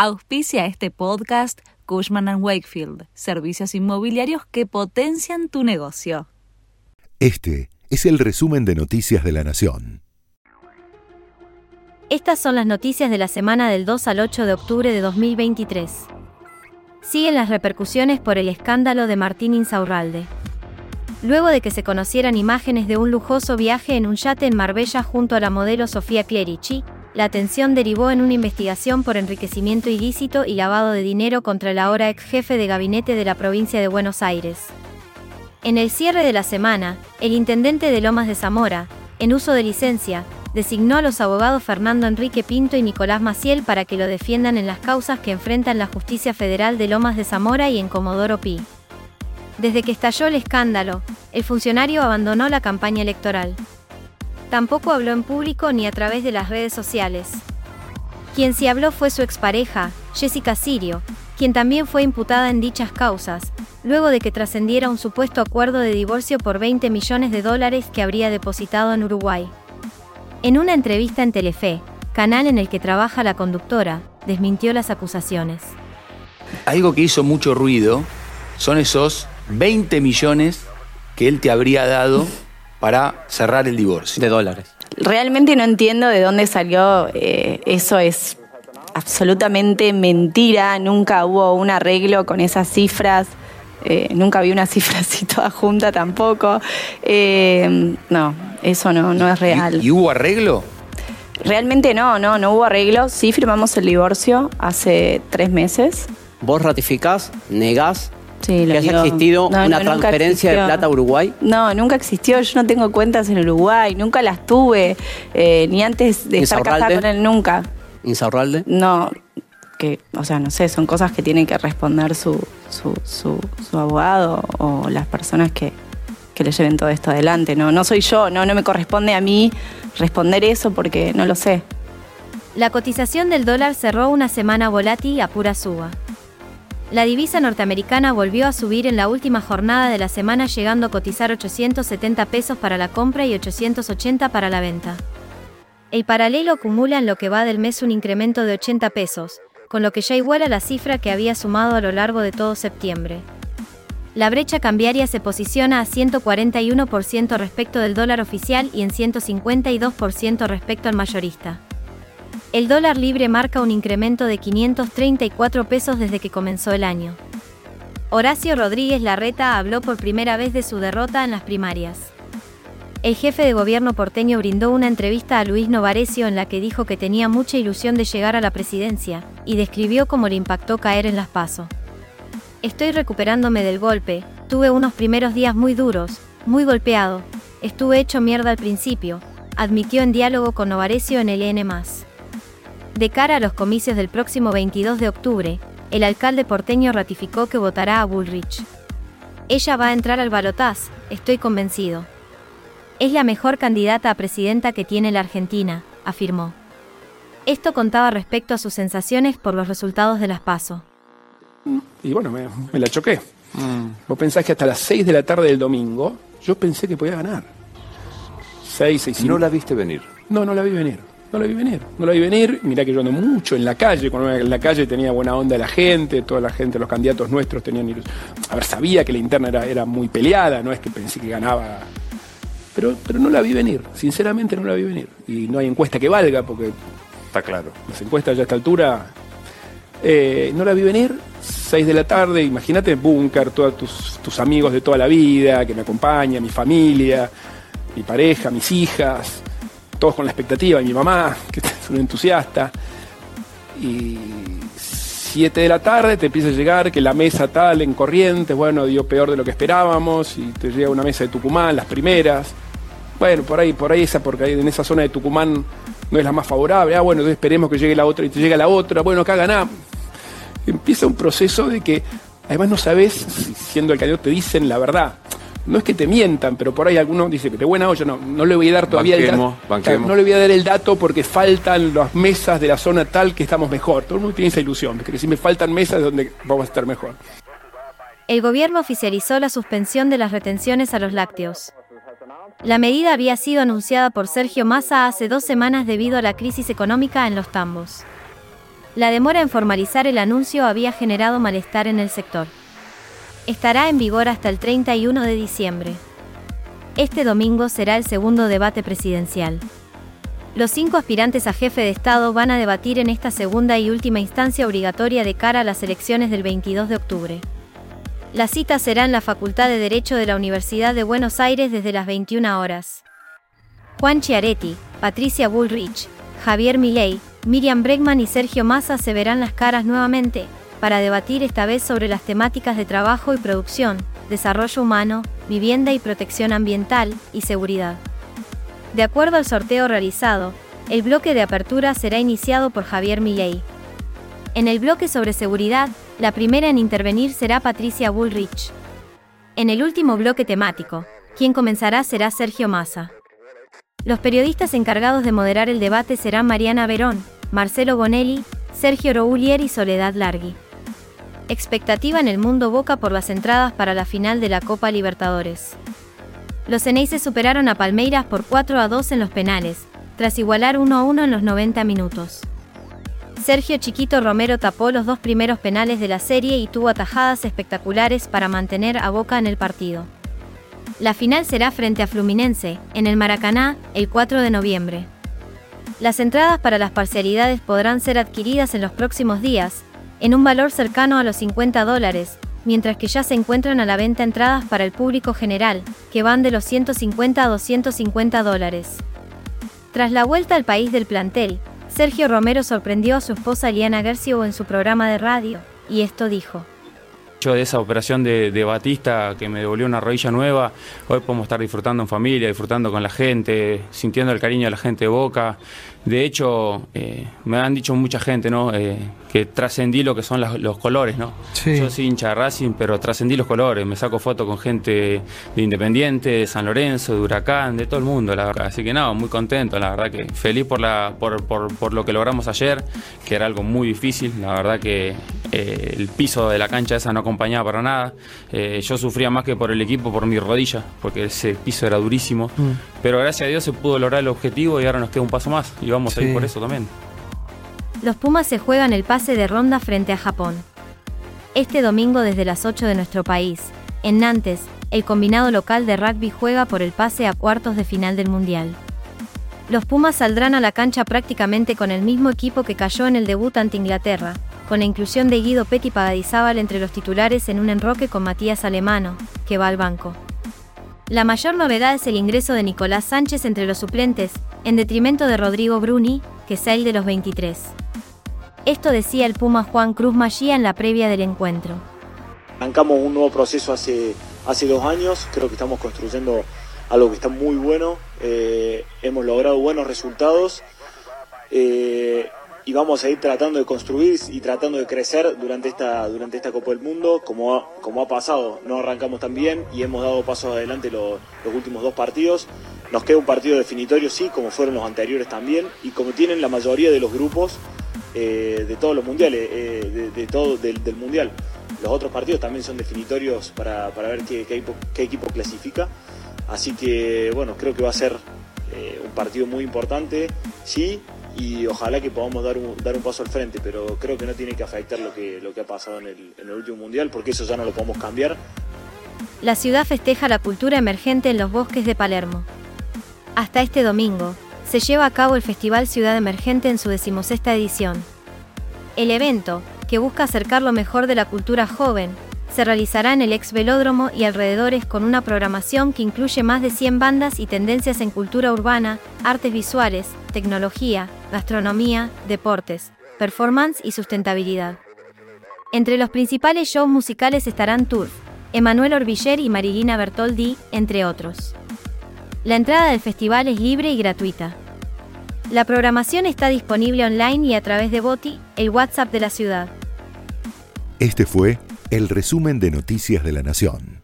Auspicia este podcast Cushman ⁇ Wakefield, servicios inmobiliarios que potencian tu negocio. Este es el resumen de Noticias de la Nación. Estas son las noticias de la semana del 2 al 8 de octubre de 2023. Siguen las repercusiones por el escándalo de Martín Insaurralde. Luego de que se conocieran imágenes de un lujoso viaje en un yate en Marbella junto a la modelo Sofía Pierici, la atención derivó en una investigación por enriquecimiento ilícito y lavado de dinero contra el ahora ex jefe de gabinete de la provincia de Buenos Aires. En el cierre de la semana, el intendente de Lomas de Zamora, en uso de licencia, designó a los abogados Fernando Enrique Pinto y Nicolás Maciel para que lo defiendan en las causas que enfrentan la justicia federal de Lomas de Zamora y en Comodoro Pi. Desde que estalló el escándalo, el funcionario abandonó la campaña electoral. Tampoco habló en público ni a través de las redes sociales. Quien sí habló fue su expareja, Jessica Sirio, quien también fue imputada en dichas causas, luego de que trascendiera un supuesto acuerdo de divorcio por 20 millones de dólares que habría depositado en Uruguay. En una entrevista en Telefe, canal en el que trabaja la conductora, desmintió las acusaciones. Algo que hizo mucho ruido son esos 20 millones que él te habría dado para cerrar el divorcio. De dólares. Realmente no entiendo de dónde salió. eh, eso es absolutamente mentira. Nunca hubo un arreglo con esas cifras. eh, nunca vi una cifra así toda junta tampoco. Eh, no, eso no, no es real. ¿Y, y hubo arreglo? Realmente no, no, no hubo arreglo. Sí firmamos el divorcio hace tres meses. ¿Vos ratificás, negás Sí, lo que haya existido No, una no, transferencia de existió. plata a Uruguay? No, nunca existió. Yo no tengo cuentas en Uruguay, nunca las tuve, eh, ni antes de estar casada con él, nunca. Insaurralde. No, que, o sea, no sé, son cosas que tienen que responder su, su, su, su abogado o las personas que, que le lleven todo esto adelante. No, no soy yo, no, no me corresponde a mí responder eso porque no lo sé. La cotización del dólar cerró una semana volátil a pura suba. La divisa norteamericana volvió a subir en la última jornada de la semana llegando a cotizar 870 pesos para la compra y 880 para la venta. El paralelo acumula en lo que va del mes un incremento de 80 pesos, con lo que ya iguala la cifra que había sumado a lo largo de todo septiembre. La brecha cambiaria se posiciona a 141% respecto del dólar oficial y en 152% respecto al mayorista. El dólar libre marca un incremento de 534 pesos desde que comenzó el año. Horacio Rodríguez Larreta habló por primera vez de su derrota en las primarias. El jefe de gobierno porteño brindó una entrevista a Luis Novarecio en la que dijo que tenía mucha ilusión de llegar a la presidencia, y describió cómo le impactó caer en las PASO. Estoy recuperándome del golpe, tuve unos primeros días muy duros, muy golpeado, estuve hecho mierda al principio, admitió en diálogo con Novarecio en el N+. De cara a los comicios del próximo 22 de octubre, el alcalde porteño ratificó que votará a Bullrich. Ella va a entrar al balotaz, estoy convencido. Es la mejor candidata a presidenta que tiene la Argentina, afirmó. Esto contaba respecto a sus sensaciones por los resultados de las PASO. Y bueno, me, me la choqué. Vos pensás que hasta las 6 de la tarde del domingo yo pensé que podía ganar. 6, 6 No la viste venir. No, no la vi venir. No la vi venir. No la vi venir. Mirá que yo ando mucho en la calle. Cuando en la calle tenía buena onda la gente, toda la gente, los candidatos nuestros tenían ilusión. A ver, sabía que la interna era, era muy peleada, no es que pensé que ganaba. Pero, pero no la vi venir. Sinceramente no la vi venir. Y no hay encuesta que valga, porque Está claro. las encuestas ya a esta altura. eh, no la vi venir, 6 de la tarde, imagínate búnker, todos tus, tus amigos de toda la vida, que me acompañan, mi familia, mi pareja, mis hijas, todos con la expectativa, y mi mamá, que es un entusiasta. Y 7 de la tarde te empieza a llegar que la mesa tal en Corrientes, bueno, dio peor de lo que esperábamos, y te llega una mesa de Tucumán, las primeras. Bueno, por ahí, por ahí esa, porque en esa zona de Tucumán no es la más favorable. Ah, bueno, esperemos que llegue la otra y te llega la otra. Bueno, acá ganamos. Empieza un proceso de que además no sabes, si siendo el candidato te dicen la verdad. No es que te mientan, pero por ahí alguno dice que de buena olla, no, no le voy a dar todavía Banquemos, el dato. banquemos. No le voy a dar el dato porque faltan las mesas de la zona tal que estamos mejor. Todo el mundo tiene esa ilusión, que si me faltan mesas es donde vamos a estar mejor. El gobierno oficializó la suspensión de las retenciones a los lácteos. La medida había sido anunciada por Sergio Massa hace dos semanas debido a la crisis económica en los tambos. La demora en formalizar el anuncio había generado malestar en el sector. Estará en vigor hasta el 31 de diciembre. Este domingo será el segundo debate presidencial. Los cinco aspirantes a jefe de Estado van a debatir en esta segunda y última instancia obligatoria de cara a las elecciones del 22 de octubre. La cita será en la Facultad de Derecho de la Universidad de Buenos Aires desde las 21 horas. Juan Chiaretti, Patricia Bullrich, Javier Milei, Miriam Bregman y Sergio Massa se verán las caras nuevamente, para debatir esta vez sobre las temáticas de trabajo y producción, desarrollo humano, vivienda y protección ambiental y seguridad. De acuerdo al sorteo realizado, el bloque de apertura será iniciado por Javier Milei. En el bloque sobre seguridad, la primera en intervenir será Patricia Bullrich. En el último bloque temático, quien comenzará será Sergio Massa. Los periodistas encargados de moderar el debate serán Mariana Verón, Marcelo Bonelli, Sergio Roulier y Soledad Largui. Expectativa en el mundo Boca por las entradas para la final de la Copa Libertadores. Los Ceneices superaron a Palmeiras por 4 a 2 en los penales, tras igualar 1 a 1 en los 90 minutos. Sergio Chiquito Romero tapó los dos primeros penales de la serie y tuvo atajadas espectaculares para mantener a Boca en el partido. La final será frente a Fluminense, en el Maracaná, el 4 de noviembre. Las entradas para las parcialidades podrán ser adquiridas en los próximos días, en un valor cercano a los 50 dólares, mientras que ya se encuentran a la venta entradas para el público general, que van de los 150 a 250 dólares. Tras la vuelta al país del plantel, Sergio Romero sorprendió a su esposa Liana Gercio en su programa de radio, y esto dijo. Yo de esa operación de, de, Batista que me devolvió una rodilla nueva, hoy podemos estar disfrutando en familia, disfrutando con la gente, sintiendo el cariño de la gente de Boca. De hecho, eh, me han dicho mucha gente ¿no? Eh, que trascendí lo que son las, los colores. ¿no? Sí. Yo soy hincha de Racing, pero trascendí los colores. Me saco fotos con gente de Independiente, de San Lorenzo, de Huracán, de todo el mundo, la verdad. Así que nada, muy contento, la verdad que feliz por, la, por, por, por lo que logramos ayer, que era algo muy difícil. La verdad que eh, el piso de la cancha esa no acompañaba para nada. Eh, yo sufría más que por el equipo, por mi rodilla, porque ese piso era durísimo. Mm. Pero gracias a Dios se pudo lograr el objetivo y ahora nos queda un paso más. Y vamos Sí. a ir por eso también. Los Pumas se juegan el pase de ronda frente a Japón. Este domingo desde las 8 de nuestro país, en Nantes, el combinado local de rugby juega por el pase a cuartos de final del Mundial. Los Pumas saldrán a la cancha prácticamente con el mismo equipo que cayó en el debut ante Inglaterra, con la inclusión de Guido Petti Pagadizábal entre los titulares en un enroque con Matías Alemano, que va al banco. La mayor novedad es el ingreso de Nicolás Sánchez entre los suplentes, en detrimento de Rodrigo Bruni, que es el de los 23. Esto decía el Puma Juan Cruz Magía en la previa del encuentro. Arrancamos un nuevo proceso hace, hace dos años, creo que estamos construyendo algo que está muy bueno, eh, hemos logrado buenos resultados eh, y vamos a ir tratando de construir y tratando de crecer durante esta, durante esta Copa del Mundo, como ha, como ha pasado, no arrancamos tan bien y hemos dado pasos adelante lo- los últimos dos partidos. Nos queda un partido definitorio, sí, como fueron los anteriores también, y como tienen la mayoría de los grupos eh, de todos los mundiales, eh, de, todo del, del mundial. Los otros partidos también son definitorios para, para ver qué, qué equipo, qué equipo clasifica. Así que bueno, creo que va a ser eh, un partido muy importante, sí, y ojalá que podamos dar un, dar un paso al frente, pero creo que no tiene que afectar lo que, lo que ha pasado en el, en el último mundial, porque eso ya no lo podemos cambiar. La ciudad festeja la cultura emergente en los bosques de Palermo. Hasta este domingo, se lleva a cabo el Festival Ciudad Emergente en su decimosexta edición. El evento, que busca acercar lo mejor de la cultura joven, se realizará en el ex velódromo y alrededores con una programación que incluye más de 100 bandas y tendencias en cultura urbana, artes visuales, tecnología, gastronomía, deportes, performance y sustentabilidad. Entre los principales shows musicales estarán Turf, Emanuel Orbiller y Marilina Bertoldi, entre otros. La entrada del festival es libre y gratuita. La programación está disponible online y a través de Boti, el WhatsApp de la ciudad. Este fue el resumen de Noticias de la Nación.